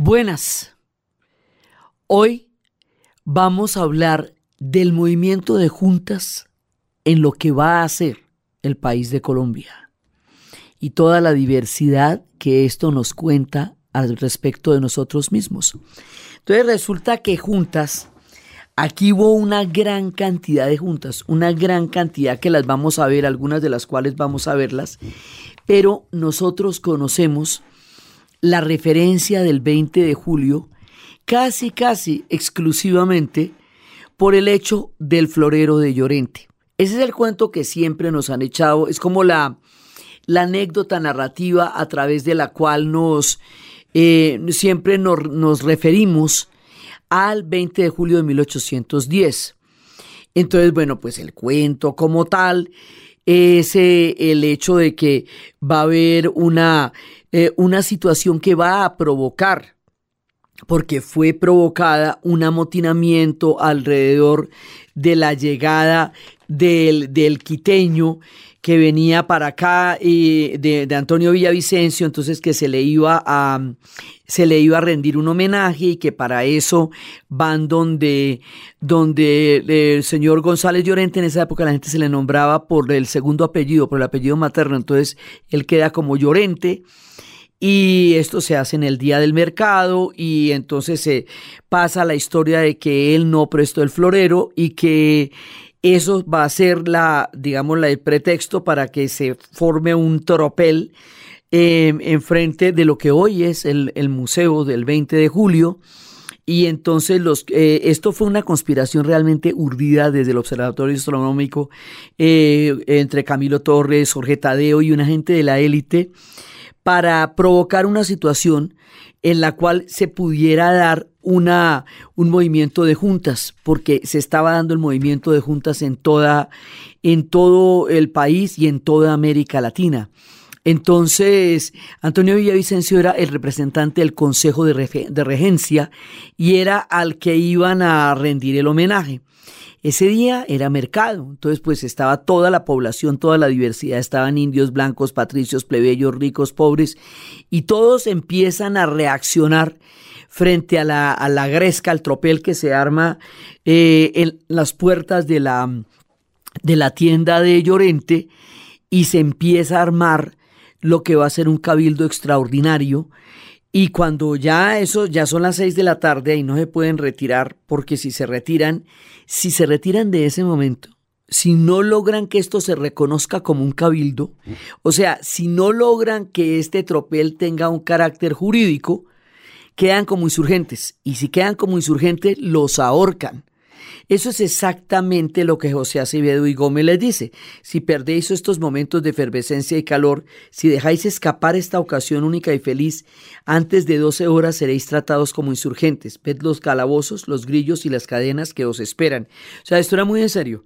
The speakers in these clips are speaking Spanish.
Buenas. Hoy vamos a hablar del movimiento de juntas en lo que va a ser el país de Colombia y toda la diversidad que esto nos cuenta al respecto de nosotros mismos. Entonces resulta que juntas, aquí hubo una gran cantidad de juntas, una gran cantidad que las vamos a ver, algunas de las cuales vamos a verlas, pero nosotros conocemos la referencia del 20 de julio casi, casi exclusivamente por el hecho del florero de Llorente. Ese es el cuento que siempre nos han echado, es como la, la anécdota narrativa a través de la cual nos eh, siempre nos, nos referimos al 20 de julio de 1810. Entonces, bueno, pues el cuento como tal es el hecho de que va a haber una, eh, una situación que va a provocar, porque fue provocada un amotinamiento alrededor de la llegada del, del quiteño que venía para acá de, de, Antonio Villavicencio, entonces que se le iba a se le iba a rendir un homenaje y que para eso van donde, donde el señor González Llorente, en esa época la gente se le nombraba por el segundo apellido, por el apellido materno, entonces él queda como Llorente. Y esto se hace en el día del mercado y entonces se pasa la historia de que él no prestó el florero y que eso va a ser la, digamos, el pretexto para que se forme un tropel eh, enfrente de lo que hoy es el, museo del 20 de julio. Y entonces los, eh, esto fue una conspiración realmente urdida desde el Observatorio Astronómico eh, entre Camilo Torres, Jorge Tadeo y una gente de la élite para provocar una situación en la cual se pudiera dar una, un movimiento de juntas, porque se estaba dando el movimiento de juntas en, toda, en todo el país y en toda América Latina. Entonces, Antonio Villavicencio era el representante del Consejo de, Regencia y era al que iban a rendir el homenaje. Ese día era mercado, entonces pues estaba toda la población, toda la diversidad, estaban indios, blancos, patricios, plebeyos, ricos, pobres, y todos empiezan a reaccionar frente a la, a la gresca, al tropel que se arma eh, en las puertas de la, de la tienda de Llorente y se empieza a armar lo que va a ser un cabildo extraordinario. Y cuando ya eso, ya son las seis de la tarde y no se pueden retirar, porque si se retiran, si se retiran de ese momento, si no logran que esto se reconozca como un cabildo, o sea, si no logran que este tropel tenga un carácter jurídico, quedan como insurgentes. Y si quedan como insurgentes, los ahorcan. Eso es exactamente lo que José Acevedo y Gómez les dice. Si perdéis estos momentos de efervescencia y calor, si dejáis escapar esta ocasión única y feliz, antes de 12 horas seréis tratados como insurgentes. Ved los calabozos, los grillos y las cadenas que os esperan. O sea, esto era muy en serio.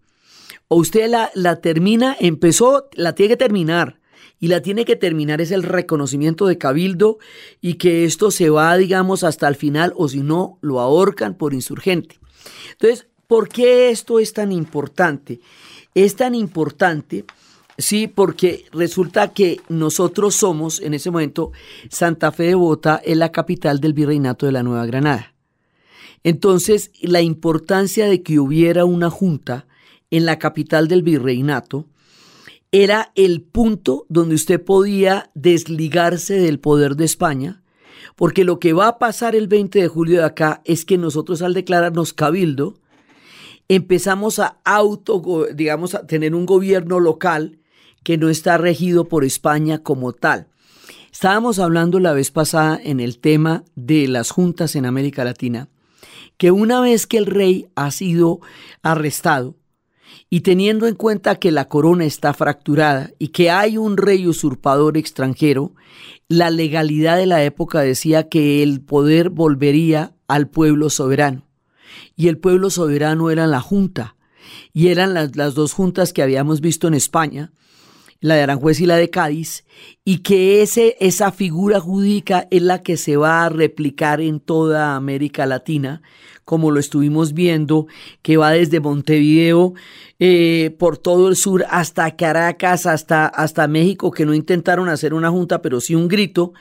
O usted la, la termina, empezó, la tiene que terminar y la tiene que terminar es el reconocimiento de Cabildo y que esto se va, digamos, hasta el final o si no, lo ahorcan por insurgente. Entonces, ¿Por qué esto es tan importante? Es tan importante, sí, porque resulta que nosotros somos, en ese momento, Santa Fe de Bogotá es la capital del virreinato de la Nueva Granada. Entonces, la importancia de que hubiera una junta en la capital del virreinato era el punto donde usted podía desligarse del poder de España, porque lo que va a pasar el 20 de julio de acá es que nosotros al declararnos cabildo, empezamos a auto, digamos, a tener un gobierno local que no está regido por España como tal. Estábamos hablando la vez pasada en el tema de las juntas en América Latina, que una vez que el rey ha sido arrestado, y teniendo en cuenta que la corona está fracturada y que hay un rey usurpador extranjero, la legalidad de la época decía que el poder volvería al pueblo soberano y el pueblo soberano era la junta. Y eran las, dos juntas que habíamos visto en España, la de Aranjuez y la de Cádiz, y que ese, esa figura jurídica es la que se va a replicar en toda América Latina, como lo estuvimos viendo, que va desde Montevideo eh, por todo el sur hasta Caracas, hasta, hasta México, que no intentaron hacer una junta, pero sí un grito,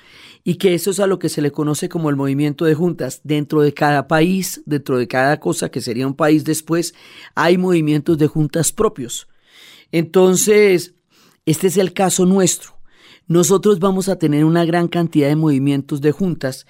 y que eso es a lo que se le conoce como el movimiento de juntas. Dentro de cada país, dentro de cada cosa que sería un país después, hay movimientos de juntas propios. Entonces, este es el caso nuestro. Nosotros vamos a tener una gran cantidad de movimientos de juntas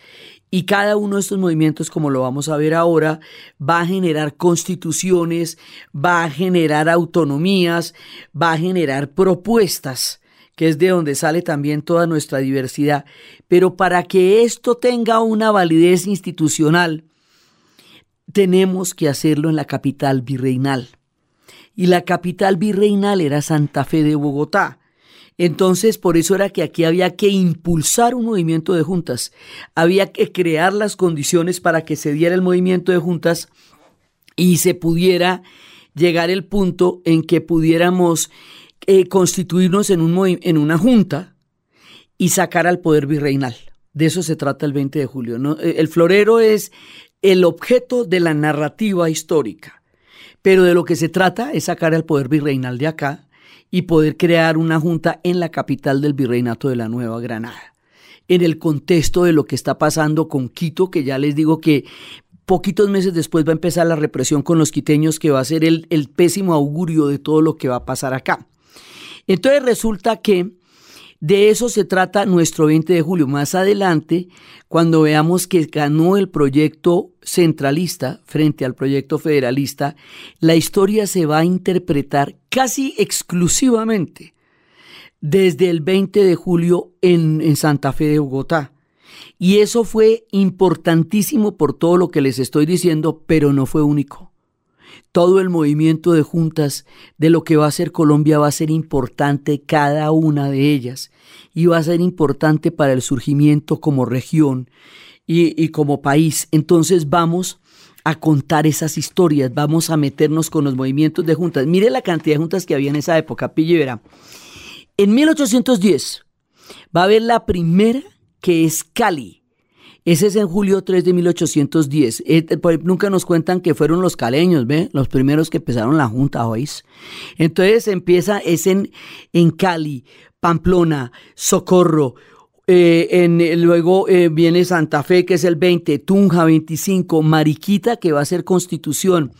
y cada uno de estos movimientos, como lo vamos a ver ahora, va a generar constituciones, va a generar autonomías, va a generar propuestas que es de donde sale también toda nuestra diversidad. Pero para que esto tenga una validez institucional, tenemos que hacerlo en la capital virreinal. Y la capital virreinal era Santa Fe de Bogotá. Entonces, por eso era que aquí había que impulsar un movimiento de juntas. Había que crear las condiciones para que se diera el movimiento de juntas y se pudiera llegar el punto en que pudiéramos eh, constituirnos en, un, en una junta y sacar al poder virreinal. De eso se trata el 20 de julio. Eh, el florero es el objeto de la narrativa histórica, pero de lo que se trata es sacar al poder virreinal de acá y poder crear una junta en la capital del virreinato de la Nueva Granada. En el contexto de lo que está pasando con Quito, que ya les digo que poquitos meses después va a empezar la represión con los quiteños, que va a ser el, el pésimo augurio de todo lo que va a pasar acá. Entonces resulta que de eso se trata nuestro 20 de julio. Más adelante, cuando veamos que ganó el proyecto centralista frente al proyecto federalista, la historia se va a interpretar casi exclusivamente desde el 20 de julio en, en Santa Fe de Bogotá. Y eso fue importantísimo por todo lo que les estoy diciendo, pero no fue único todo el movimiento de juntas de lo que va a ser Colombia va a ser importante cada una de ellas y va a ser importante para el surgimiento como región y, como país. Entonces vamos a contar esas historias, vamos a meternos con los movimientos de juntas. Mire la cantidad de juntas que había en esa época, pille. En 1810 va a haber la primera que es Cali ese es en julio 3 de 1810. Eh, nunca nos cuentan que fueron los caleños, ¿ve? Los primeros que empezaron la junta, ¿oís? Entonces empieza, es en, en Cali, Pamplona, Socorro, eh, en, luego eh, viene Santa Fe, que es el 20, Tunja 25, Mariquita, que va a ser constitución.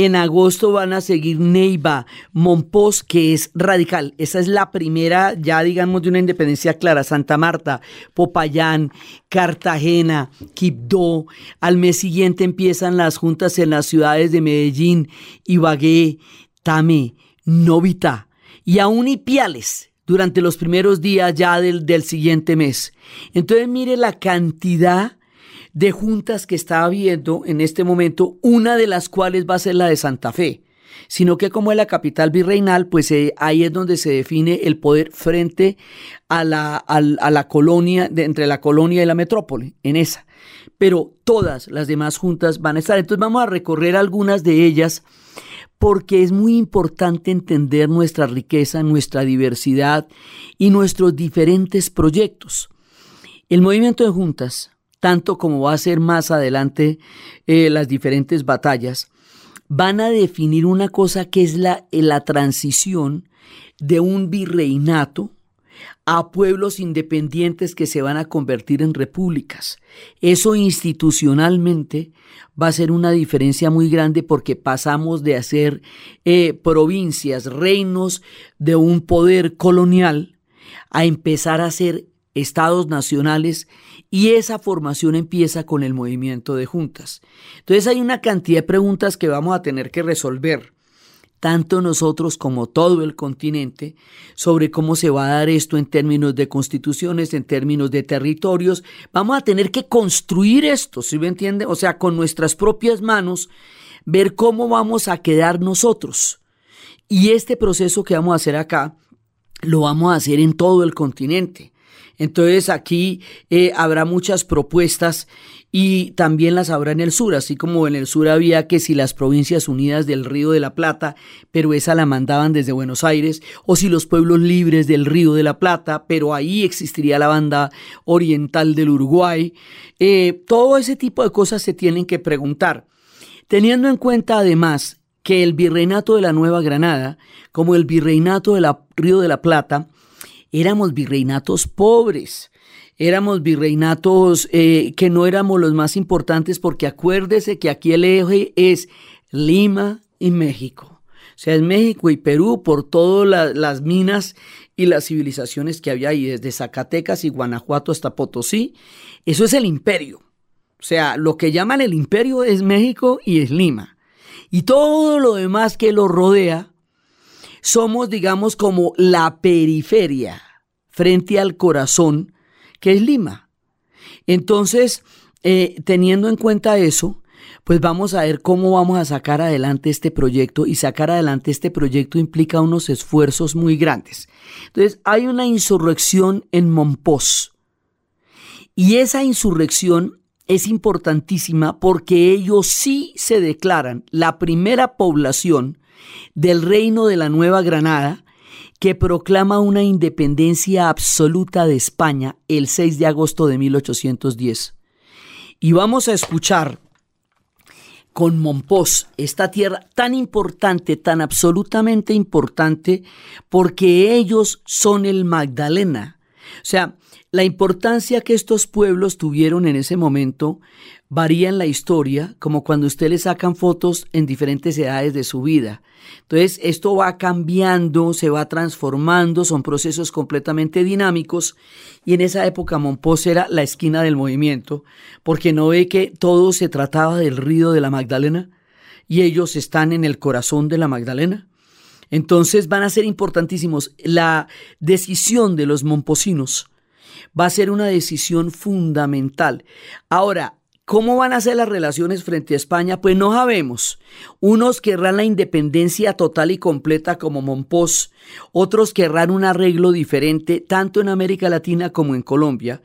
En agosto van a seguir Neiva, Monpós, que es radical. Esa es la primera, ya digamos, de una independencia clara. Santa Marta, Popayán, Cartagena, Quibdó. Al mes siguiente empiezan las juntas en las ciudades de Medellín, Ibagué, Tame, Novita y aún Ipiales durante los primeros días ya del, del siguiente mes. Entonces mire la cantidad de juntas que está habiendo en este momento, una de las cuales va a ser la de Santa Fe, sino que como es la capital virreinal, pues eh, ahí es donde se define el poder frente a la, a, la colonia, de, entre la colonia y la metrópoli, en esa. Pero todas las demás juntas van a estar. Entonces vamos a recorrer algunas de ellas porque es muy importante entender nuestra riqueza, nuestra diversidad y nuestros diferentes proyectos. El movimiento de juntas tanto como va a ser más adelante eh, las diferentes batallas, van a definir una cosa que es la, eh, la transición de un virreinato a pueblos independientes que se van a convertir en repúblicas. Eso institucionalmente va a ser una diferencia muy grande porque pasamos de hacer eh, provincias, reinos de un poder colonial, a empezar a ser estados nacionales y esa formación empieza con el movimiento de juntas. Entonces hay una cantidad de preguntas que vamos a tener que resolver, tanto nosotros como todo el continente, sobre cómo se va a dar esto en términos de constituciones, en términos de territorios. Vamos a tener que construir esto, ¿sí me entiende? O sea, con nuestras propias manos, ver cómo vamos a quedar nosotros. Y este proceso que vamos a hacer acá, lo vamos a hacer en todo el continente. Entonces aquí eh, habrá muchas propuestas y también las habrá en el sur, así como en el sur había que si las provincias unidas del Río de la Plata, pero esa la mandaban desde Buenos Aires, o si los pueblos libres del Río de la Plata, pero ahí existiría la banda oriental del Uruguay. Eh, todo ese tipo de cosas se tienen que preguntar, teniendo en cuenta además que el virreinato de la Nueva Granada, como el virreinato del Río de la Plata, éramos virreinatos pobres éramos virreinatos eh, que no éramos los más importantes porque acuérdese que aquí el eje es Lima y México. O sea, es México y Perú por todas las minas y las civilizaciones que había ahí, desde Zacatecas y Guanajuato hasta Potosí. Eso es el imperio. O sea, lo que llaman el imperio es México y es Lima. Y todo lo demás que lo rodea, somos, digamos, como la periferia frente al corazón que es Lima. Entonces, eh, teniendo en cuenta eso, pues vamos a ver cómo vamos a sacar adelante este proyecto y sacar adelante este proyecto implica unos esfuerzos muy grandes. Entonces, hay una insurrección en Monpós y esa insurrección es importantísima porque ellos sí se declaran la primera población del reino de la Nueva Granada que proclama una independencia absoluta de España el 6 de agosto de 1810. Y vamos a escuchar con Monpós, esta tierra tan importante, tan absolutamente importante, porque ellos son el Magdalena. O sea, la importancia que estos pueblos tuvieron en ese momento varía en la historia, como cuando usted le sacan fotos en diferentes edades de su vida. Entonces, esto va cambiando, se va transformando, son procesos completamente dinámicos y en esa época Monpós era la esquina del movimiento, porque no ve que todo se trataba del río de la Magdalena y ellos están en el corazón de la Magdalena. Entonces van a ser importantísimos. La decisión de los momposinos va a ser una decisión fundamental. Ahora, ¿Cómo van a ser las relaciones frente a España? Pues no sabemos. Unos querrán la independencia total y completa como Monpós, otros querrán un arreglo diferente tanto en América Latina como en Colombia,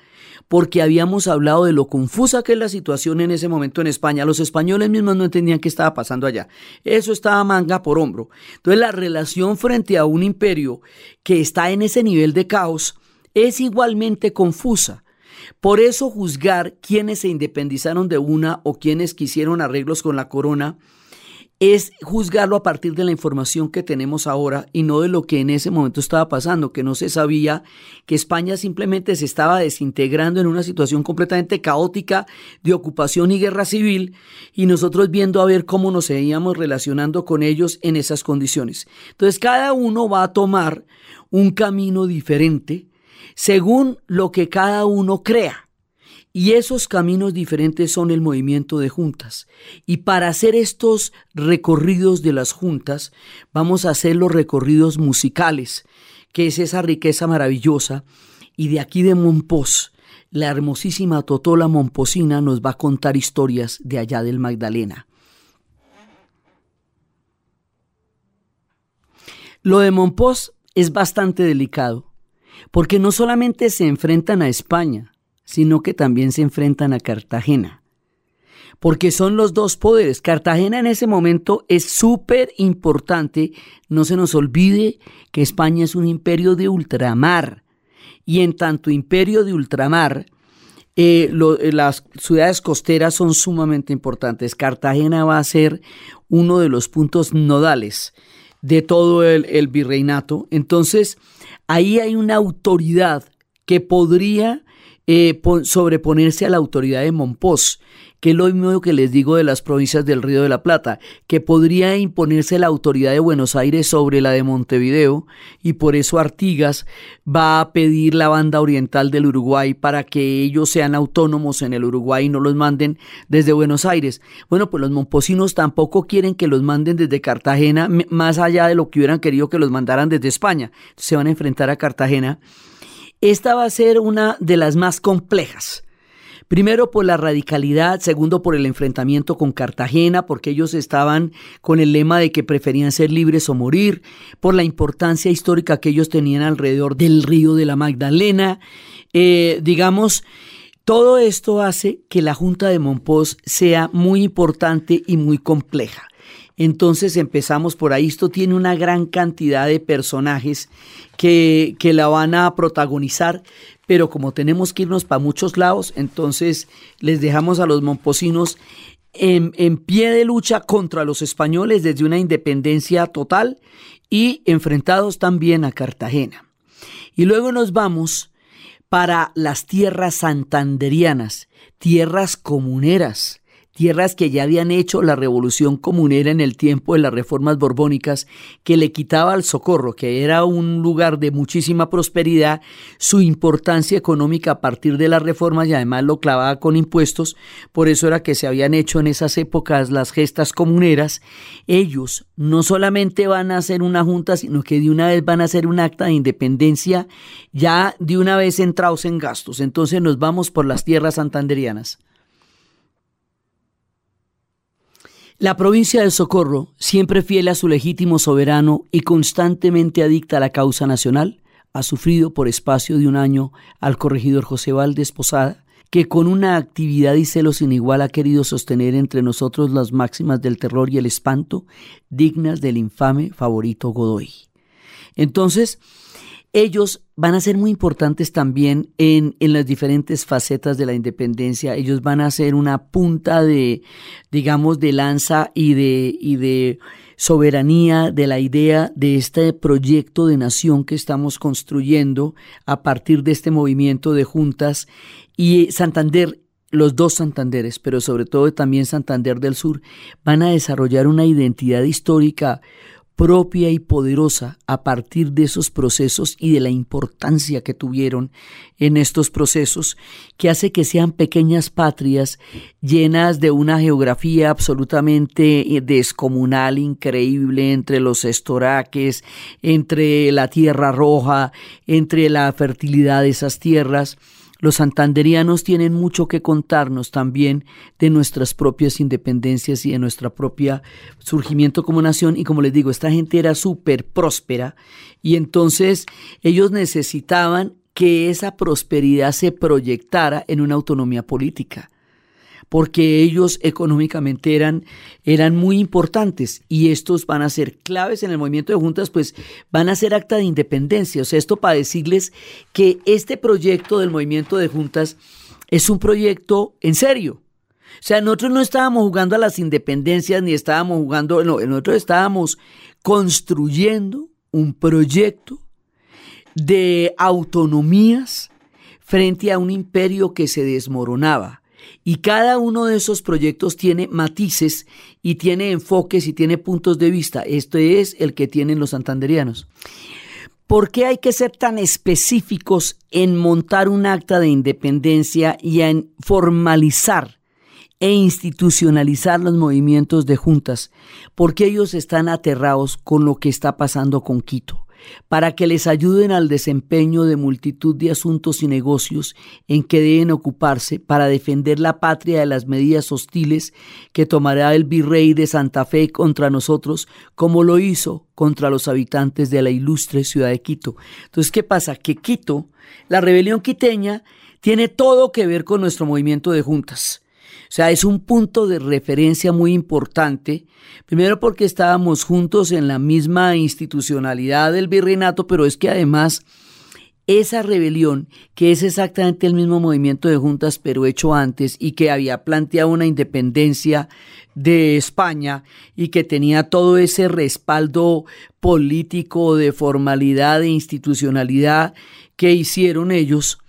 porque habíamos hablado de lo confusa que es la situación en ese momento en España. Los españoles mismos no entendían qué estaba pasando allá. Eso estaba manga por hombro. Entonces la relación frente a un imperio que está en ese nivel de caos es igualmente confusa. Por eso juzgar quienes se independizaron de una o quienes quisieron arreglos con la corona es juzgarlo a partir de la información que tenemos ahora y no de lo que en ese momento estaba pasando, que no se sabía que España simplemente se estaba desintegrando en una situación completamente caótica de ocupación y guerra civil y nosotros viendo a ver cómo nos seguíamos relacionando con ellos en esas condiciones. Entonces cada uno va a tomar un camino diferente según lo que cada uno crea. Y esos caminos diferentes son el movimiento de juntas. Y para hacer estos recorridos de las juntas, vamos a hacer los recorridos musicales, que es esa riqueza maravillosa. Y de aquí de Monpós, la hermosísima Totola Momposina nos va a contar historias de allá del Magdalena. Lo de Monpós es bastante delicado porque no solamente se enfrentan a España, sino que también se enfrentan a Cartagena. Porque son los dos poderes. Cartagena en ese momento es súper importante. No se nos olvide que España es un imperio de ultramar. Y en tanto imperio de ultramar, eh, eh, las ciudades costeras son sumamente importantes. Cartagena va a ser uno de los puntos nodales de todo el, el virreinato. Entonces, ahí hay una autoridad que podría eh, sobreponerse a la autoridad de Monpós, que es lo mismo que les digo de las provincias del Río de la Plata, que podría imponerse la autoridad de Buenos Aires sobre la de Montevideo, y por eso Artigas va a pedir la banda oriental del Uruguay para que ellos sean autónomos en el Uruguay y no los manden desde Buenos Aires. Bueno, pues los momposinos tampoco quieren que los manden desde Cartagena, más allá de lo que hubieran querido que los mandaran desde España. Se van a enfrentar a Cartagena. Esta va a ser una de las más complejas Primero por la radicalidad, segundo por el enfrentamiento con Cartagena, porque ellos estaban con el lema de que preferían ser libres o morir, por la importancia histórica que ellos tenían alrededor del río de la Magdalena, eh, digamos, todo esto hace que la Junta de Monpós sea muy importante y muy compleja. Entonces empezamos por ahí. Esto tiene una gran cantidad de personajes que, que la van a protagonizar, pero como tenemos que irnos para muchos lados, entonces les dejamos a los momposinos en, en, pie de lucha contra los españoles desde una independencia total y enfrentados también a Cartagena. Y luego nos vamos para las tierras santanderianas, tierras comuneras, tierras que ya habían hecho la revolución comunera en el tiempo de las reformas borbónicas, que le quitaba al socorro, que era un lugar de muchísima prosperidad, su importancia económica a partir de las reformas y además lo clavaba con impuestos, por eso era que se habían hecho en esas épocas las gestas comuneras, ellos no solamente van a hacer una junta, sino que de una vez van a hacer un acta de independencia, ya de una vez entrados en gastos. Entonces nos vamos por las tierras santanderianas. La provincia del Socorro, siempre fiel a su legítimo soberano y constantemente adicta a la causa nacional, ha sufrido por espacio de un año al corregidor José Valdés Posada, que con una actividad y celo sin igual ha querido sostener entre nosotros las máximas del terror y el espanto dignas del infame favorito Godoy. Entonces, ellos van a ser muy importantes también en, en, las diferentes facetas de la independencia. Ellos van a ser una punta de, digamos, de lanza y de, y de soberanía de la idea de este proyecto de nación que estamos construyendo a partir de este movimiento de juntas. Y Santander los dos Santanderes, pero sobre todo también Santander del Sur, van a desarrollar una identidad histórica propia y poderosa a partir de esos procesos y de la importancia que tuvieron en estos procesos, que hace que sean pequeñas patrias llenas de una geografía absolutamente eh, descomunal, increíble, entre los estoraques, entre la tierra roja, entre la fertilidad de esas tierras, los santanderianos tienen mucho que contarnos también de nuestras propias independencias y de nuestro propio surgimiento como nación. Y como les digo, esta gente era súper próspera y entonces ellos necesitaban que esa prosperidad se proyectara en una autonomía política porque ellos económicamente eran, eran muy importantes y estos van a ser claves en el movimiento de juntas, pues van a ser acta de independencia. O sea, esto para decirles que este proyecto del movimiento de juntas es un proyecto en serio. O sea, nosotros no estábamos jugando a las independencias ni estábamos jugando, no, nosotros estábamos construyendo un proyecto de autonomías frente a un imperio que se desmoronaba y cada uno de esos proyectos tiene matices y tiene enfoques y tiene puntos de vista. Este es el que tienen los santanderianos. ¿Por qué hay que ser tan específicos en montar un acta de independencia y en formalizar e institucionalizar los movimientos de juntas? Porque ellos están aterrados con lo que está pasando con Quito para que les ayuden al desempeño de multitud de asuntos y negocios en que deben ocuparse para defender la patria de las medidas hostiles que tomará el virrey de Santa Fe contra nosotros, como lo hizo contra los habitantes de la ilustre ciudad de Quito. Entonces, ¿qué pasa? Que Quito, la rebelión quiteña, tiene todo que ver con nuestro movimiento de juntas. O sea, es un punto de referencia muy importante, primero porque estábamos juntos en la misma institucionalidad del virreinato, pero es que además esa rebelión, que es exactamente el mismo movimiento de juntas, pero hecho antes, y que había planteado una independencia de España y que tenía todo ese respaldo político, de formalidad, de institucionalidad que hicieron ellos,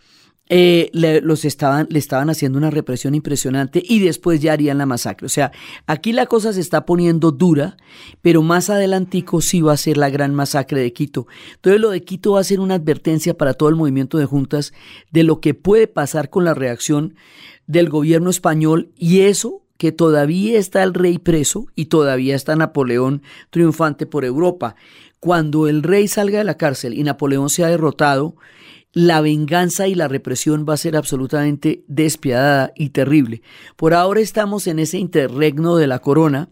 eh, le, los estaban, le estaban haciendo una represión impresionante y después ya harían la masacre. O sea, aquí la cosa se está poniendo dura, pero más adelantico sí va a ser la gran masacre de Quito. Entonces lo de Quito va a ser una advertencia para todo el movimiento de juntas de lo que puede pasar con la reacción del gobierno español y eso que todavía está el rey preso y todavía está Napoleón triunfante por Europa. Cuando el rey salga de la cárcel y Napoleón sea derrotado, la venganza y la represión va a ser absolutamente despiadada y terrible. Por ahora estamos en ese interregno de la corona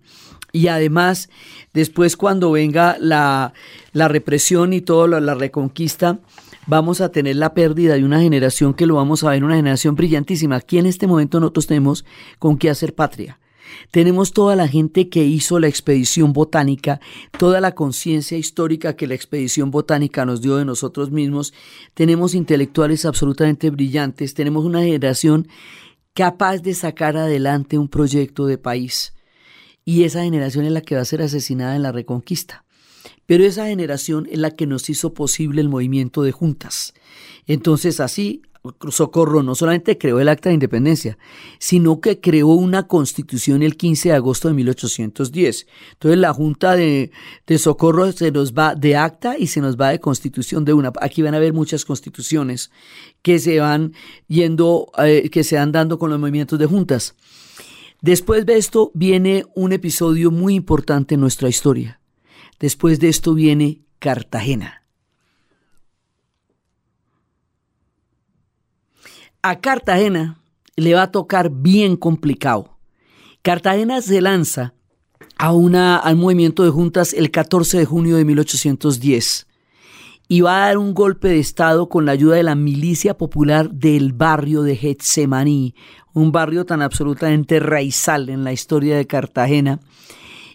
y además después cuando venga la, la represión y toda la, la reconquista, vamos a tener la pérdida de una generación que lo vamos a ver, una generación brillantísima. Aquí en este momento nosotros tenemos con qué hacer patria. Tenemos toda la gente que hizo la expedición botánica, toda la conciencia histórica que la expedición botánica nos dio de nosotros mismos. Tenemos intelectuales absolutamente brillantes, tenemos una generación capaz de sacar adelante un proyecto de país. Y esa generación es la que va a ser asesinada en la reconquista. Pero esa generación es la que nos hizo posible el movimiento de juntas. Entonces así Socorro no solamente creó el acta de independencia, sino que creó una constitución el 15 de agosto de 1810. Entonces la Junta de, Socorro se nos va de acta y se nos va de constitución de una. Aquí van a haber muchas constituciones que se van yendo, eh, que se van dando con los movimientos de juntas. Después de esto viene un episodio muy importante en nuestra historia. Después de esto viene Cartagena. A Cartagena le va a tocar bien complicado. Cartagena se lanza a una, al movimiento de juntas el 14 de junio de 1810 y va a dar un golpe de Estado con la ayuda de la milicia popular del barrio de Getsemaní, un barrio tan absolutamente raizal en la historia de Cartagena,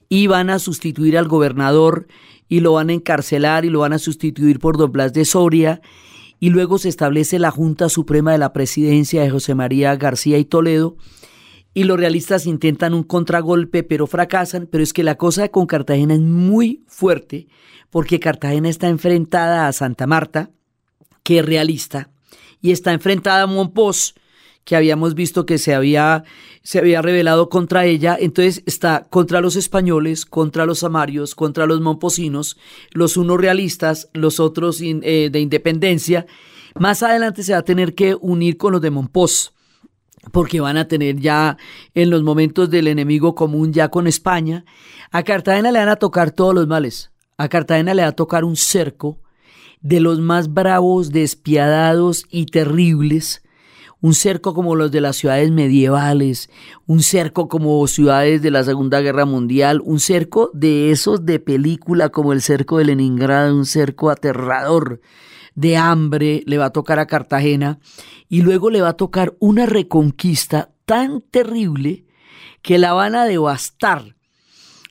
y van a sustituir al gobernador y lo van a encarcelar y lo van a sustituir por Don Blas de Soria. Y luego se establece la Junta Suprema de la Presidencia de José María García y Toledo. Y los realistas intentan un contragolpe pero fracasan, pero es que la cosa con Cartagena es muy fuerte porque Cartagena está enfrentada a Santa Marta, que es realista, y está enfrentada a Monpós, que habíamos visto que se había, se había revelado contra ella, entonces está contra los españoles, contra los amarios, contra los momposinos, los unos realistas, los otros eh, de independencia. Más adelante se va a tener que unir con los de Monpós, porque van a tener ya en los momentos del enemigo común ya con España. A Cartagena le van a tocar todos los males. A Cartagena le va a tocar un cerco de los más bravos, despiadados y terribles un cerco como los de las ciudades medievales, un cerco como ciudades de la Segunda Guerra Mundial, un cerco de esos de película como el cerco de Leningrado, un cerco aterrador de hambre, le va a tocar a Cartagena y luego le va a tocar una reconquista tan terrible que la van a devastar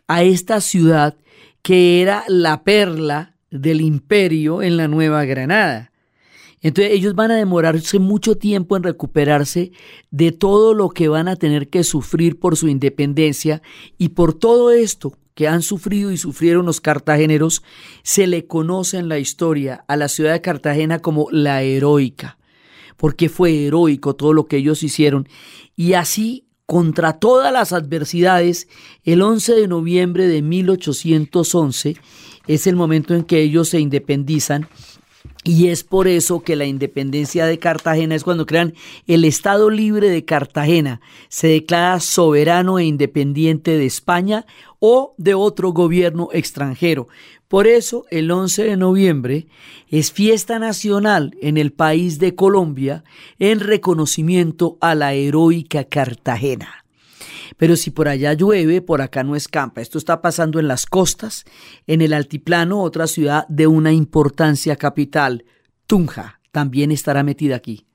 a esta ciudad que era la perla del imperio en la Nueva Granada. Entonces ellos van a demorarse mucho tiempo en recuperarse de todo lo que van a tener que sufrir por su independencia y por todo esto que han sufrido y sufrieron los cartageneros, se le conoce en la historia a la ciudad de Cartagena como la heroica, porque fue heroico todo lo que ellos hicieron. Y así, contra todas las adversidades, el 11 de noviembre de 1811 es el momento en que ellos se independizan y es por eso que la independencia de Cartagena es cuando crean el Estado Libre de Cartagena. Se declara soberano e independiente de España o de otro gobierno extranjero. Por eso el 11 de noviembre es fiesta nacional en el país de Colombia en reconocimiento a la heroica Cartagena. Pero si por allá llueve, por acá no escampa. Esto está pasando en las costas, en el altiplano, otra ciudad de una importancia capital, Tunja, también estará metida aquí.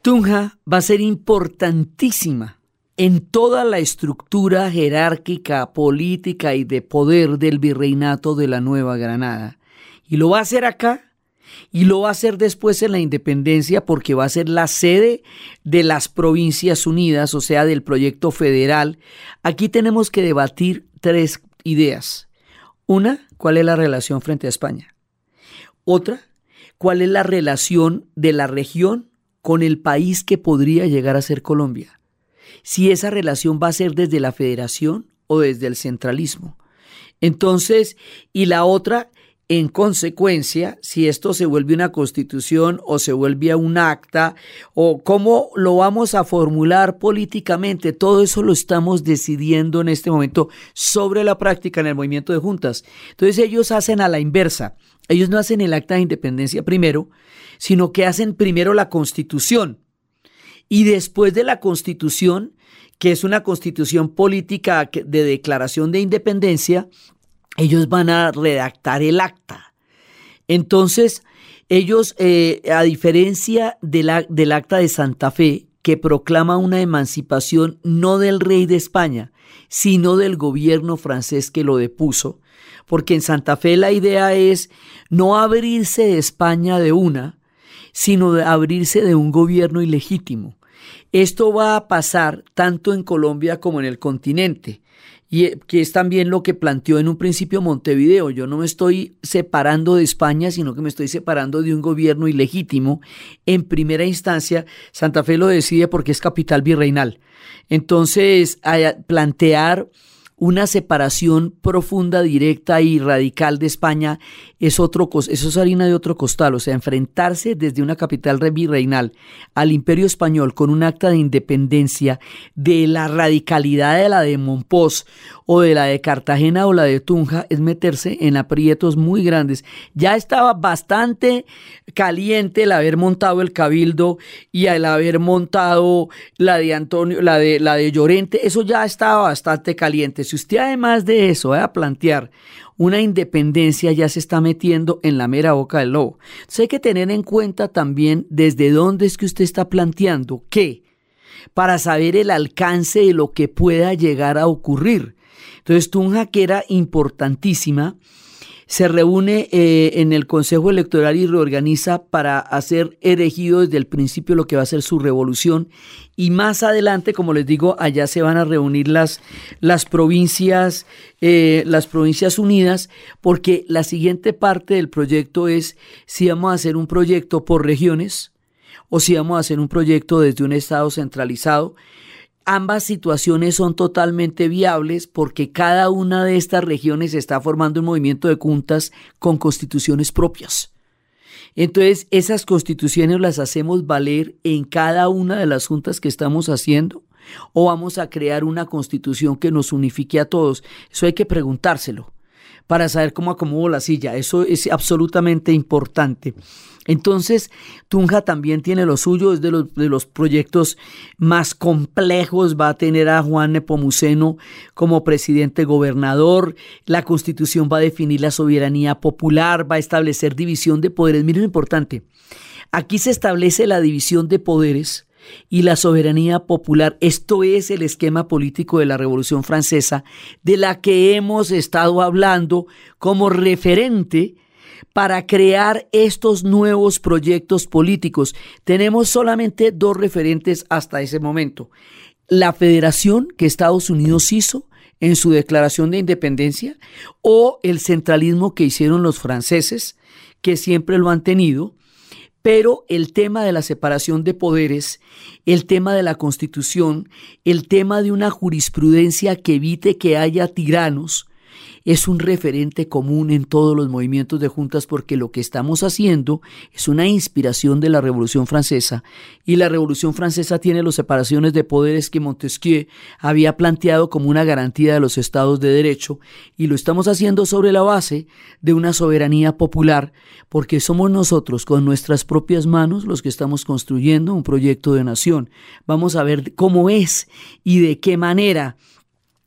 Tunja va a ser importantísima en toda la estructura jerárquica, política y de poder del virreinato de la Nueva Granada. Y lo va a hacer acá y lo va a hacer después en la independencia porque va a ser la sede de las Provincias Unidas, o sea, del proyecto federal. Aquí tenemos que debatir tres ideas. Una, ¿cuál es la relación frente a España? Otra, ¿cuál es la relación de la región con el país que podría llegar a ser Colombia? Si esa relación va a ser desde la federación o desde el centralismo. Entonces, y la otra, en consecuencia, si esto se vuelve una constitución o se vuelve un acta o cómo lo vamos a formular políticamente, todo eso lo estamos decidiendo en este momento sobre la práctica en el movimiento de juntas. Entonces ellos hacen a la inversa. Ellos no hacen el acta de independencia primero, sino que hacen primero la constitución. Y después de la constitución, que es una constitución política de declaración de independencia, ellos van a redactar el acta. Entonces, ellos, eh, a diferencia del acta de Santa Fe, que proclama una emancipación no del rey de España, sino del gobierno francés que lo depuso, porque en Santa Fe la idea es no abrirse de España de una, sino de abrirse de un gobierno ilegítimo. Esto va a pasar tanto en Colombia como en el continente y eh, que es también lo que planteó en un principio Montevideo. Yo no me estoy separando de España, sino que me estoy separando de un gobierno ilegítimo. En primera instancia, Santa Fe lo decide porque es capital virreinal. Entonces, plantear una separación profunda, directa y radical de España es otro eso es harina de otro costal, o sea, enfrentarse desde una capital virreinal al imperio español con un acta de independencia de la radicalidad de la de Monpós o de la de Cartagena o la de Tunja es meterse en aprietos muy grandes. Ya estaba bastante caliente el haber montado el cabildo y el haber montado la de Antonio, la de la de Llorente, eso ya estaba bastante caliente. Si usted además de eso va a plantear una independencia ya se está metiendo en la mera boca del lobo. Entonces hay que tener en cuenta también desde dónde es que usted está planteando qué, para saber el alcance de lo que pueda llegar a ocurrir. Entonces Tunja, que era importantísima, se reúne eh, en el Consejo Electoral y reorganiza para hacer erigido desde el principio lo que va a ser su revolución. Y más adelante, como les digo, allá se van a reunir las, las provincias, eh, las provincias unidas, porque la siguiente parte del proyecto es si vamos a hacer un proyecto por regiones o si vamos a hacer un proyecto desde un Estado centralizado ambas situaciones son totalmente viables porque cada una de estas regiones está formando un movimiento de juntas con constituciones propias. Entonces, esas constituciones las hacemos valer en cada una de las juntas que estamos haciendo o vamos a crear una constitución que nos unifique a todos. Eso hay que preguntárselo para saber cómo acomodo la silla. Eso es absolutamente importante. Entonces, Tunja también tiene lo suyo, es de los, de los proyectos más complejos, va a tener a Juan Nepomuceno como presidente gobernador, la constitución va a definir la soberanía popular, va a establecer división de poderes. Miren lo importante, aquí se establece la división de poderes y la soberanía popular. Esto es el esquema político de la Revolución Francesa, de la que hemos estado hablando como referente para crear estos nuevos proyectos políticos. Tenemos solamente dos referentes hasta ese momento. La federación que Estados Unidos hizo en su declaración de independencia o el centralismo que hicieron los franceses, que siempre lo han tenido, pero el tema de la separación de poderes, el tema de la constitución, el tema de una jurisprudencia que evite que haya tiranos, es un referente común en todos los movimientos de juntas porque lo que estamos haciendo es una inspiración de la Revolución Francesa y la Revolución Francesa tiene las separaciones de poderes que Montesquieu había planteado como una garantía de los estados de derecho y lo estamos haciendo sobre la base de una soberanía popular porque somos nosotros con nuestras propias manos los que estamos construyendo un proyecto de nación. Vamos a ver cómo es y de qué manera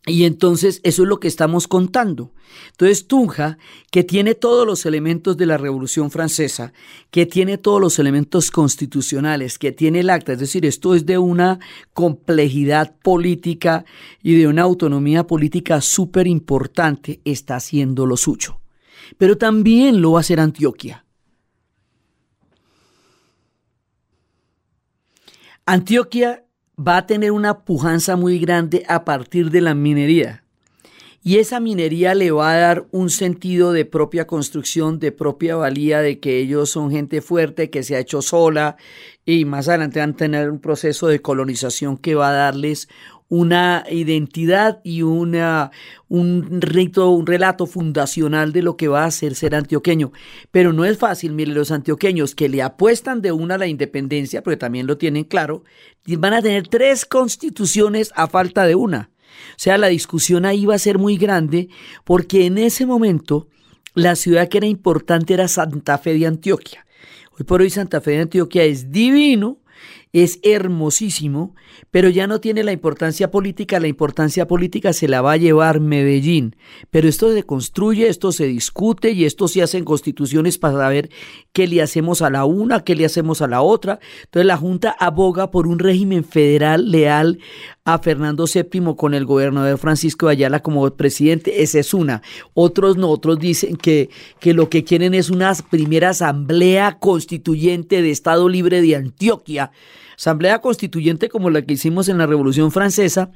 y entonces eso es lo que estamos contando. Entonces Tunja, que tiene todos los elementos de la Revolución Francesa, que tiene todos los elementos constitucionales, que tiene el acta, es decir, esto es de una complejidad política y de una autonomía política súper importante, está haciendo lo suyo. Pero también lo va a hacer Antioquia. Antioquia va a tener una pujanza muy grande a partir de la minería. Y esa minería le va a dar un sentido de propia construcción, de propia valía, de que ellos son gente fuerte, que se ha hecho sola, y más adelante van a tener un proceso de colonización que va a darles una identidad y una, un rito, un relato fundacional de lo que va a ser ser antioqueño. Pero no es fácil, mire, los antioqueños que le apuestan de una a la independencia, porque también lo tienen claro, van a tener tres constituciones a falta de una. O sea, la discusión ahí va a ser muy grande porque en ese momento la ciudad que era importante era Santa Fe de Antioquia. Hoy por hoy Santa Fe de Antioquia es divino es hermosísimo, pero ya no tiene la importancia política, la importancia política se la va a llevar Medellín. Pero esto se construye, esto se discute y esto se hacen constituciones para saber qué le hacemos a la una, qué le hacemos a la otra. Entonces la Junta aboga por un régimen federal leal a Fernando VII con el gobernador Francisco Ayala como presidente. Esa es una. Otros no, otros dicen que, que lo que quieren es una primera asamblea constituyente de Estado Libre de Antioquia asamblea constituyente como la que hicimos en la Revolución Francesa,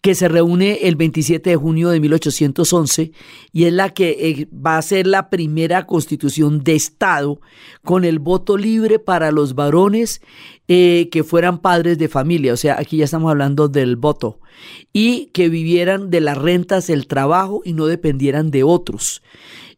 que se reúne el 27 de junio de 1811 y es la que eh, va a ser la primera constitución de Estado con el voto libre para los varones eh, que fueran padres de familia, o sea, aquí ya estamos hablando del voto, y que vivieran de las rentas del trabajo y no dependieran de otros.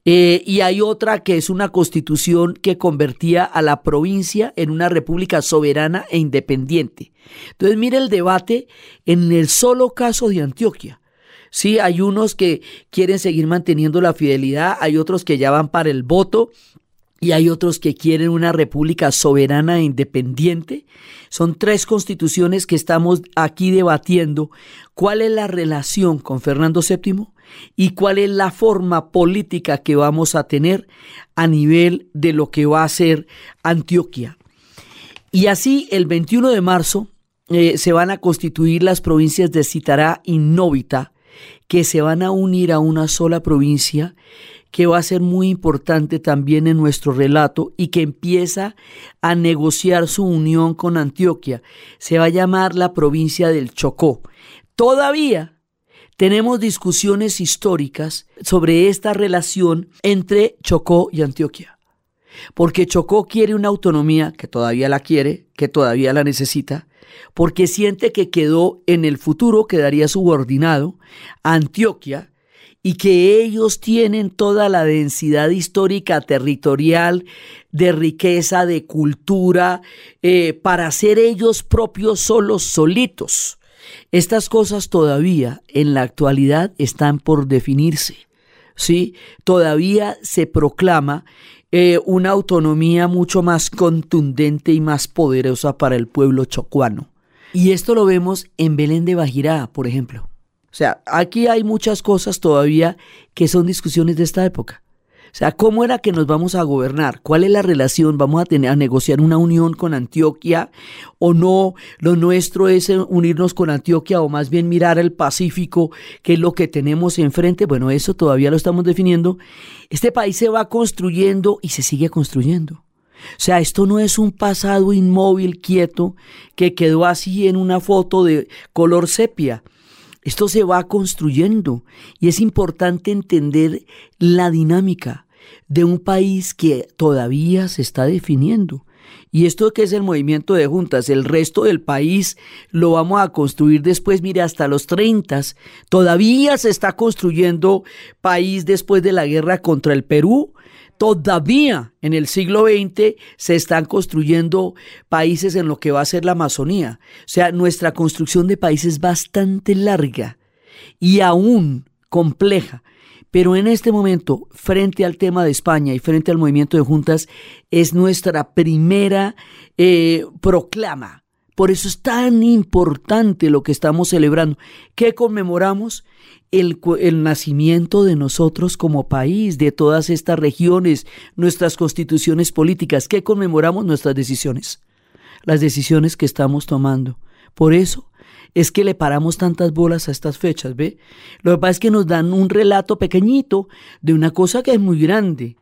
Eh, y hay otra que es una constitución que convertía a la provincia en una república soberana e independiente. Entonces, mire el debate en el solo caso de Antioquia. Sí, hay unos que quieren seguir manteniendo la fidelidad, hay otros que ya van para el voto y hay otros que quieren una república soberana e independiente. Son tres constituciones que estamos aquí debatiendo. ¿Cuál es la relación con Fernando VII? Y cuál es la forma política que vamos a tener a nivel de lo que va a ser Antioquia. Y así el 21 de marzo eh, se van a constituir las provincias de Citará y Novita, que se van a unir a una sola provincia que va a ser muy importante también en nuestro relato y que empieza a negociar su unión con Antioquia. Se va a llamar la provincia del Chocó. Todavía tenemos discusiones históricas sobre esta relación entre Chocó y Antioquia. Porque Chocó quiere una autonomía, que todavía la quiere, que todavía la necesita, porque siente que quedó en el futuro, quedaría subordinado a Antioquia, y que ellos tienen toda la densidad histórica, territorial, de riqueza, de cultura, eh, para ser ellos propios solos, solitos. Estas cosas todavía en la actualidad están por definirse. ¿sí? Todavía se proclama eh, una autonomía mucho más contundente y más poderosa para el pueblo chocuano. Y esto lo vemos en Belén de Bajirá, por ejemplo. O sea, aquí hay muchas cosas todavía que son discusiones de esta época. Sea, ¿cómo era que nos vamos a gobernar? ¿Cuál es la relación? ¿Vamos a tener a negociar una unión con Antioquia o no? Lo nuestro es eh, unirnos con Antioquia o más bien mirar el Pacífico, que es lo que tenemos enfrente. Bueno, eso todavía lo estamos definiendo. Este país se va construyendo y se sigue construyendo. O sea, esto no es un pasado inmóvil, quieto, que quedó así en una foto de color sepia. Esto se va construyendo y es importante entender la dinámica de un país que todavía se está definiendo. Y esto que es el movimiento de juntas, el resto del país lo vamos a construir después, mire, hasta los 30. Todavía se está construyendo país después de la guerra contra el Perú Todavía en el siglo XX se están construyendo países en lo que va a ser la Amazonía. O sea, nuestra construcción de país es bastante larga y aún compleja. Pero en este momento, frente al tema de España y frente al movimiento de juntas, es nuestra primera eh, proclama. Por eso es tan importante lo que estamos celebrando. ¿Qué conmemoramos? el, nacimiento de nosotros como país, de todas estas regiones, nuestras constituciones políticas, que conmemoramos nuestras decisiones, las decisiones que estamos tomando. Por eso es que le paramos tantas bolas a estas fechas, ¿ve? Lo que pasa es que nos dan un relato pequeñito de una cosa que es muy grande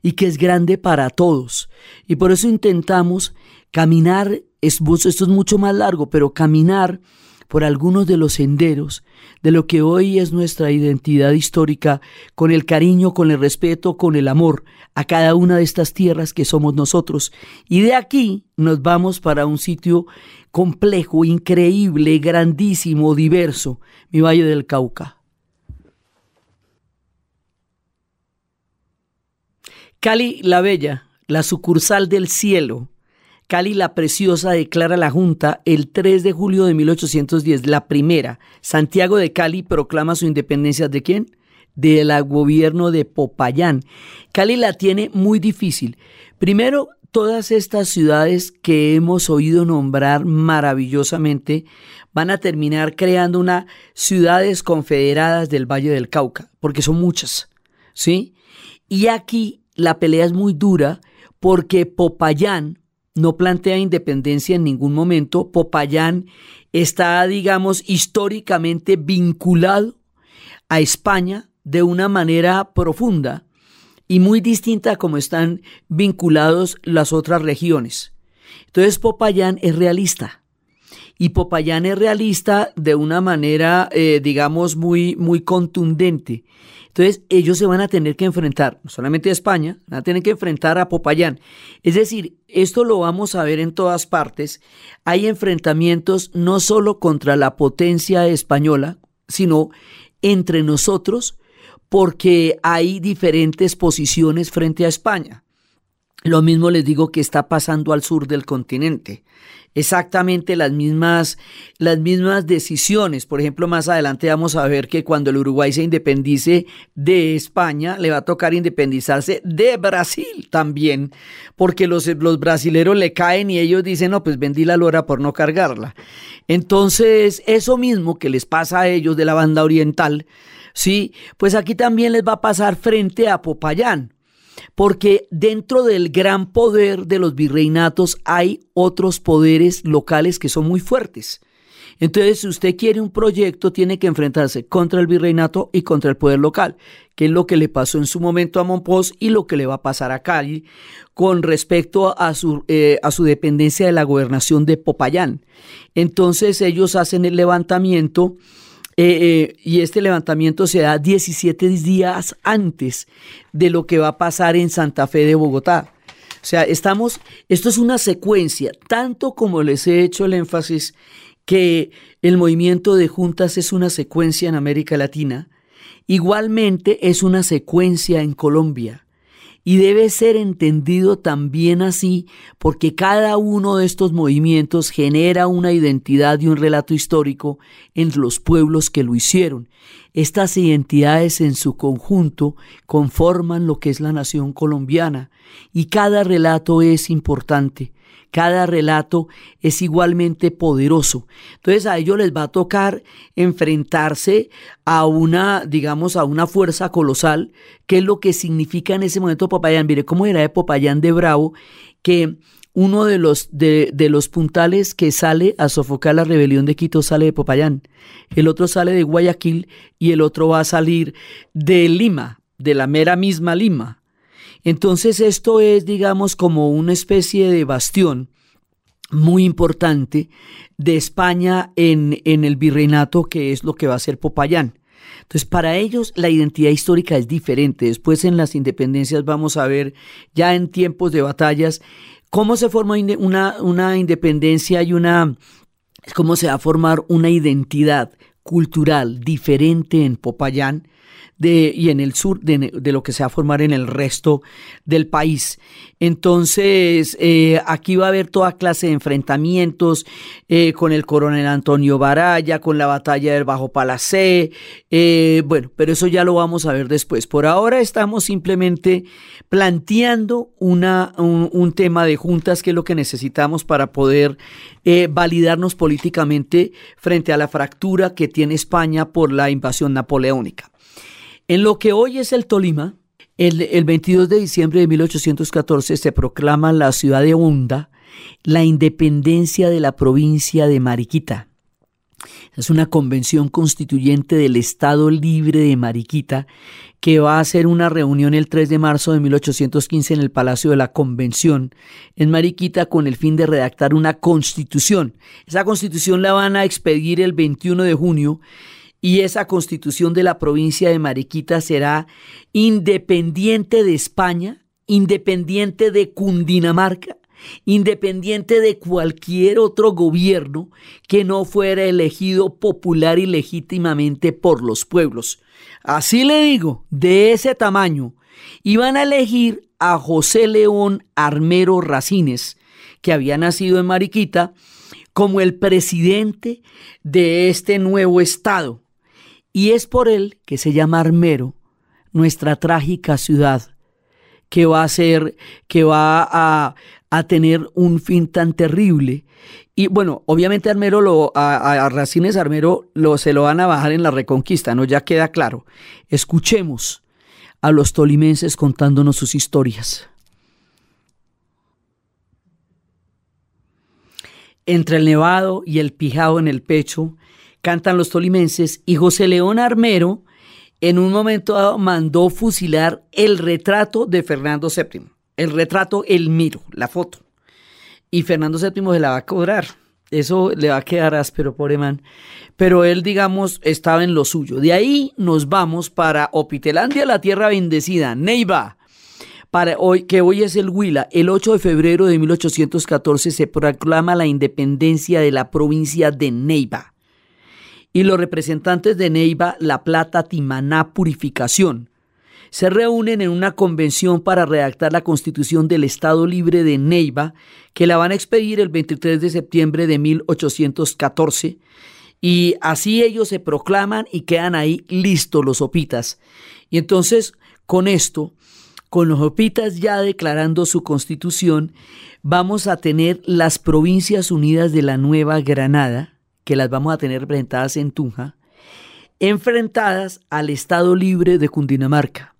y que es grande para todos. Y por eso intentamos caminar, esto es mucho más largo, pero caminar por algunos de los senderos de lo que hoy es nuestra identidad histórica, con el cariño, con el respeto, con el amor a cada una de estas tierras que somos nosotros. Y de aquí nos vamos para un sitio complejo, increíble, grandísimo, diverso, mi Valle del Cauca. Cali la Bella, la sucursal del cielo, Cali la Preciosa declara la Junta el 3 de julio de 1810, la primera. Santiago de Cali proclama su independencia de quién? del gobierno de Popayán. Cali la tiene muy difícil. Primero, todas estas ciudades que hemos oído nombrar maravillosamente van a terminar creando unas ciudades confederadas del Valle del Cauca, porque son muchas, ¿sí? Y aquí la pelea es muy dura porque Popayán no plantea independencia en ningún momento. Popayán está, digamos, históricamente vinculado a España de una manera profunda y muy distinta a como están vinculados las otras regiones. Entonces Popayán es realista. Y Popayán es realista de una manera, eh, digamos, muy, muy contundente. Entonces, ellos se van a tener que enfrentar, no solamente a España, van a tener que enfrentar a Popayán. Es decir, esto lo vamos a ver en todas partes. Hay enfrentamientos no solo contra la potencia española, sino entre nosotros, porque hay diferentes posiciones frente a España. Lo mismo les digo que está pasando al sur del continente exactamente las mismas, las mismas decisiones. Por ejemplo, más adelante vamos a ver que cuando el Uruguay se independice de España, le va a tocar independizarse de Brasil también, porque los, los brasileros le caen y ellos dicen, no, pues vendí la lora por no cargarla. Entonces, eso mismo que les pasa a ellos de la banda oriental, sí, pues aquí también les va a pasar frente a Popayán porque dentro del gran poder de los virreinatos hay otros poderes locales que son muy fuertes. Entonces, si usted quiere un proyecto, tiene que enfrentarse contra el virreinato y contra el poder local, que es lo que le pasó en su momento a Monpós y lo que le va a pasar a Cali con respecto a su, eh, a su dependencia de la gobernación de Popayán. Entonces, ellos hacen el levantamiento eh, eh, y este levantamiento se da 17 días antes de lo que va a pasar en Santa Fe de Bogotá. O sea, estamos, esto es una secuencia, tanto como les he hecho el énfasis que el movimiento de juntas es una secuencia en América Latina, igualmente es una secuencia en Colombia y debe ser entendido también así porque cada uno de estos movimientos genera una identidad y un relato histórico en los pueblos que lo hicieron. Estas identidades en su conjunto conforman lo que es la nación colombiana y cada relato es importante cada relato es igualmente poderoso. Entonces a ellos les va a tocar enfrentarse a una, digamos, a una fuerza colosal, que es lo que significa en ese momento Popayán. Mire cómo era de Popayán de Bravo, que uno de los, de, de, los puntales que sale a sofocar la rebelión de Quito sale de Popayán, el otro sale de Guayaquil y el otro va a salir de Lima, de la mera misma Lima. Entonces esto es, digamos, como una especie de bastión muy importante de España en, en el virreinato, que es lo que va a ser Popayán. Entonces, para ellos la identidad histórica es diferente. Después en las independencias vamos a ver, ya en tiempos de batallas, cómo se forma una, una independencia y una, cómo se va a formar una identidad cultural diferente en Popayán y en el sur de, lo que se va a formar en el resto del país. Entonces, eh, aquí va a haber toda clase de enfrentamientos eh, con el coronel Antonio Baraya, con la batalla del Bajo Palacé, eh, bueno, pero eso ya lo vamos a ver después. Por ahora estamos simplemente planteando una, un, un tema de juntas que es lo que necesitamos para poder validarnos políticamente frente a la fractura que tiene España por la invasión napoleónica. En lo que hoy es el Tolima, el, 22 de diciembre de 1814 se proclama la ciudad de Honda la independencia de la provincia de Mariquita. Es una convención constituyente del Estado Libre de Mariquita que va a hacer una reunión el 3 de marzo de 1815 en el Palacio de la Convención en Mariquita con el fin de redactar una constitución. Esa constitución la van a expedir el 21 de junio y esa constitución de la provincia de Mariquita será independiente de España, independiente de Cundinamarca, independiente de cualquier otro gobierno que no fuera elegido popular y legítimamente por los pueblos. Así le digo, de ese tamaño. Iban a elegir a José León Armero Racines, que había nacido en Mariquita, como el presidente de este nuevo estado. Y es por él que se llama armero, nuestra trágica ciudad que va a ser, que va a, tener un fin tan terrible. Y bueno, obviamente Armero lo, a, Racines Armero lo, se lo van a bajar en la reconquista, ¿no? Ya queda claro. Escuchemos a los tolimenses contándonos sus historias. Entre el nevado y el pijado en el pecho, cantan los tolimenses y José León Armero en un momento dado mandó fusilar el retrato de Fernando VII. El retrato, el miro, la foto. Y Fernando VII se la va a cobrar. Eso le va a quedar áspero, pobre man. Pero él, digamos, estaba en lo suyo. De ahí nos vamos para Opitelandia, la tierra bendecida, Neiva. Para hoy, que hoy es el Huila, el 8 de febrero de 1814 se proclama la independencia de la provincia de Neiva y los representantes de Neiva, La Plata, Timaná, Purificación, se reúnen en una convención para redactar la constitución del Estado Libre de Neiva, que la van a expedir el 23 de septiembre de 1814, y así ellos se proclaman y quedan ahí listos los opitas. Y entonces, con esto, con los opitas ya declarando su constitución, vamos a tener las Provincias Unidas de la Nueva Granada, que las vamos a tener representadas en Tunja, enfrentadas al Estado Libre de Cundinamarca,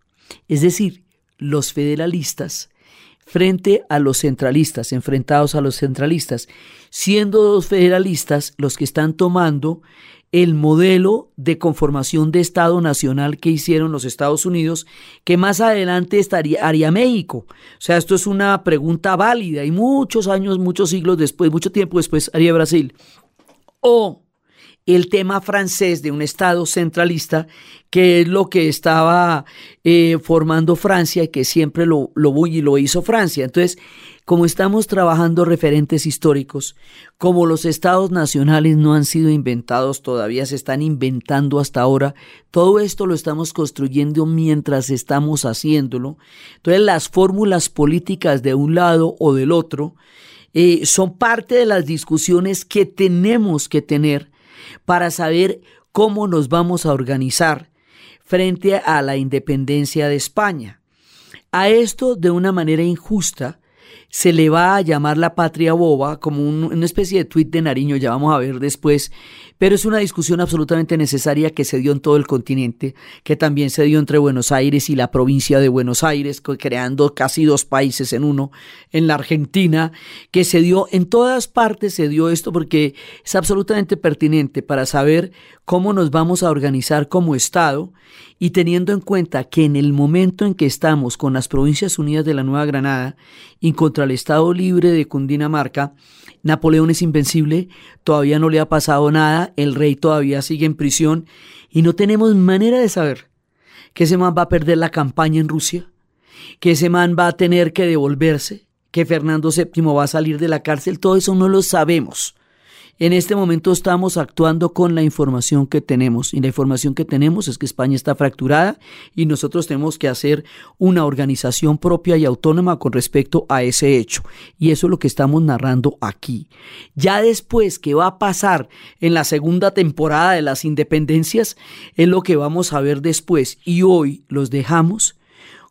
es decir, los federalistas frente a los centralistas, enfrentados a los centralistas, siendo los federalistas los que están tomando el modelo de conformación de Estado nacional que hicieron los Estados Unidos, que más adelante estaría, haría México. O sea, esto es una pregunta válida y muchos años, muchos siglos después, mucho tiempo después haría Brasil o el tema francés de un Estado centralista, que es lo que estaba eh, formando Francia y que siempre lo, lo, y lo hizo Francia. Entonces, como estamos trabajando referentes históricos, como los estados nacionales no han sido inventados, todavía se están inventando hasta ahora, todo esto lo estamos construyendo mientras estamos haciéndolo. Entonces, las fórmulas políticas de un lado o del otro, eh, son parte de las discusiones que tenemos que tener para saber cómo nos vamos a organizar frente a la independencia de España. A esto, de una manera injusta, se le va a llamar la patria boba como una especie de tuit de Nariño, ya vamos a ver después, pero es una discusión absolutamente necesaria que se dio en todo el continente, que también se dio entre Buenos Aires y la provincia de Buenos Aires, creando casi dos países en uno, en la Argentina, que se dio en todas partes, se dio esto porque es absolutamente pertinente para saber cómo nos vamos a organizar como Estado y teniendo en cuenta que en el momento en que estamos con las Provincias Unidas de la Nueva Granada y contra el Estado Libre de Cundinamarca, Napoleón es invencible, todavía no le ha pasado nada, el rey todavía sigue en prisión y no tenemos manera de saber que ese man va a perder la campaña en Rusia, que ese man va a tener que devolverse, que Fernando VII va a salir de la cárcel, todo eso no lo sabemos. En este momento estamos actuando con la información que tenemos y la información que tenemos es que España está fracturada y nosotros tenemos que hacer una organización propia y autónoma con respecto a ese hecho. Y eso es lo que estamos narrando aquí. Ya después que va a pasar en la segunda temporada de las independencias es lo que vamos a ver después y hoy los dejamos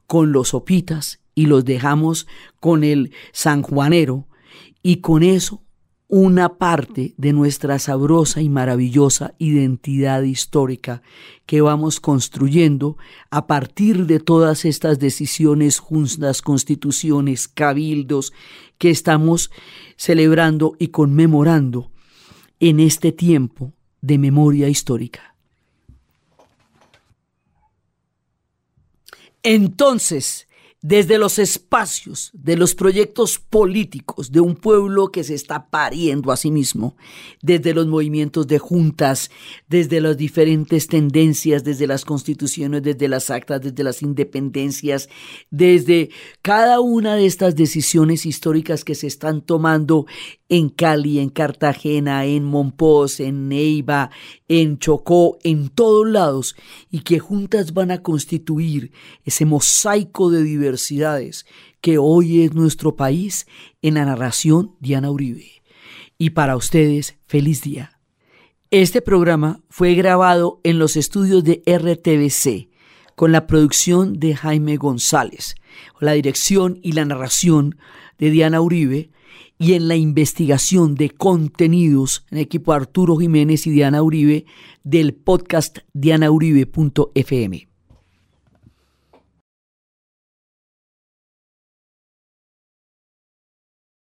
con los opitas y los dejamos con el sanjuanero y con eso una parte de nuestra sabrosa y maravillosa identidad histórica que vamos construyendo a partir de todas estas decisiones, juntas, constituciones, cabildos que estamos celebrando y conmemorando en este tiempo de memoria histórica. Entonces, desde los espacios de los proyectos políticos de un pueblo que se está pariendo a sí mismo, desde los movimientos de juntas, desde las diferentes tendencias, desde las constituciones, desde las actas, desde las independencias, desde cada una de estas decisiones históricas que se están tomando en Cali, en Cartagena, en Monpós, en Neiva, en Chocó, en todos lados, y que juntas van a constituir ese mosaico de que hoy es nuestro país en la narración Diana Uribe. Y para ustedes, feliz día. Este programa fue grabado en los estudios de RTBC con la producción de Jaime González, la dirección y la narración de Diana Uribe y en la investigación de contenidos en equipo Arturo Jiménez y Diana Uribe del podcast dianauribe.fm.